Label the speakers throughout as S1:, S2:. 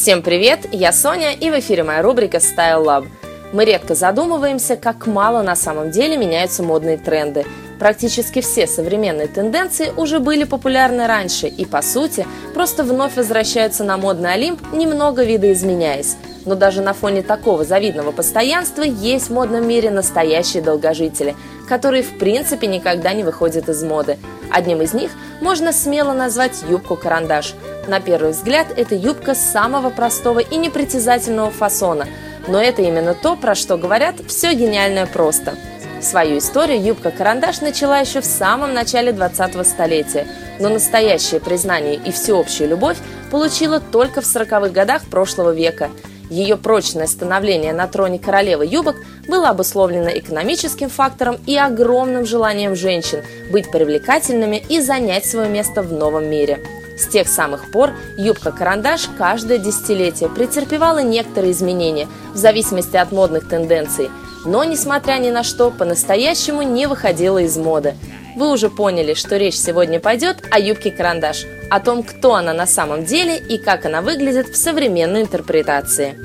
S1: Всем привет, я Соня и в эфире моя рубрика Style Lab. Мы редко задумываемся, как мало на самом деле меняются модные тренды. Практически все современные тенденции уже были популярны раньше и, по сути, просто вновь возвращаются на модный Олимп, немного видоизменяясь. Но даже на фоне такого завидного постоянства есть в модном мире настоящие долгожители, которые в принципе никогда не выходят из моды. Одним из них можно смело назвать юбку-карандаш. На первый взгляд, это юбка самого простого и непритязательного фасона. Но это именно то, про что говорят «все гениальное просто». Свою историю юбка-карандаш начала еще в самом начале 20-го столетия, но настоящее признание и всеобщую любовь получила только в 40-х годах прошлого века – ее прочное становление на троне королевы юбок было обусловлено экономическим фактором и огромным желанием женщин быть привлекательными и занять свое место в новом мире. С тех самых пор юбка-карандаш каждое десятилетие претерпевала некоторые изменения в зависимости от модных тенденций, но, несмотря ни на что, по-настоящему не выходила из моды. Вы уже поняли, что речь сегодня пойдет о юбке-карандаш – о том, кто она на самом деле и как она выглядит в современной интерпретации.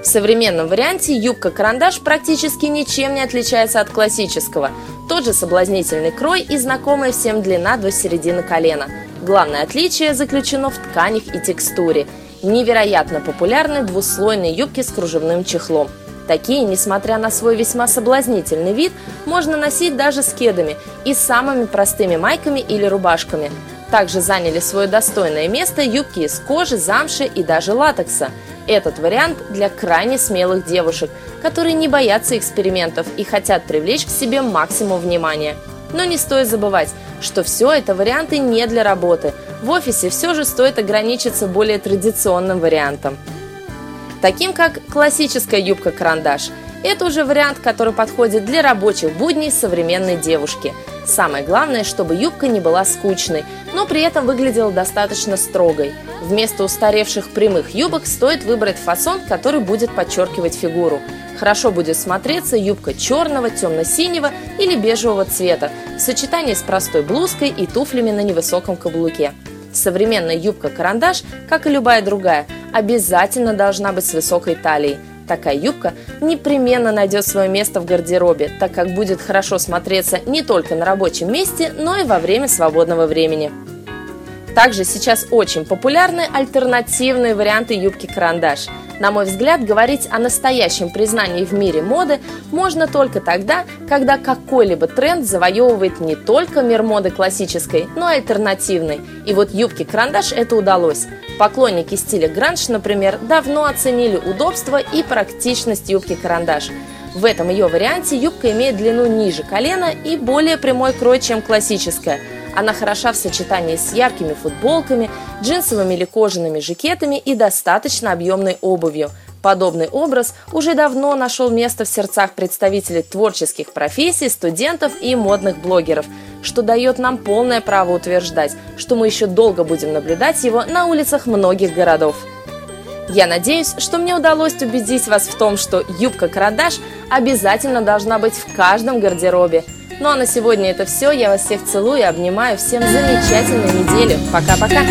S1: В современном варианте юбка-карандаш практически ничем не отличается от классического. Тот же соблазнительный крой и знакомая всем длина до середины колена. Главное отличие заключено в тканях и текстуре. Невероятно популярны двуслойные юбки с кружевным чехлом. Такие, несмотря на свой весьма соблазнительный вид, можно носить даже с кедами и самыми простыми майками или рубашками. Также заняли свое достойное место юбки из кожи, замши и даже латекса. Этот вариант для крайне смелых девушек, которые не боятся экспериментов и хотят привлечь к себе максимум внимания. Но не стоит забывать, что все это варианты не для работы. В офисе все же стоит ограничиться более традиционным вариантом. Таким как классическая юбка-карандаш. Это уже вариант, который подходит для рабочих будней современной девушки – Самое главное, чтобы юбка не была скучной, но при этом выглядела достаточно строгой. Вместо устаревших прямых юбок стоит выбрать фасон, который будет подчеркивать фигуру. Хорошо будет смотреться юбка черного, темно-синего или бежевого цвета в сочетании с простой блузкой и туфлями на невысоком каблуке. Современная юбка-карандаш, как и любая другая, обязательно должна быть с высокой талией – Такая юбка непременно найдет свое место в гардеробе, так как будет хорошо смотреться не только на рабочем месте, но и во время свободного времени. Также сейчас очень популярны альтернативные варианты юбки-карандаш – на мой взгляд, говорить о настоящем признании в мире моды можно только тогда, когда какой-либо тренд завоевывает не только мир моды классической, но и альтернативной. И вот юбке-карандаш это удалось. Поклонники стиля гранж, например, давно оценили удобство и практичность юбки-карандаш. В этом ее варианте юбка имеет длину ниже колена и более прямой крой, чем классическая – она хороша в сочетании с яркими футболками, джинсовыми или кожаными жакетами и достаточно объемной обувью. Подобный образ уже давно нашел место в сердцах представителей творческих профессий, студентов и модных блогеров, что дает нам полное право утверждать, что мы еще долго будем наблюдать его на улицах многих городов. Я надеюсь, что мне удалось убедить вас в том, что юбка-карандаш обязательно должна быть в каждом гардеробе – ну а на сегодня это все. Я вас всех целую и обнимаю. Всем замечательной недели. Пока-пока.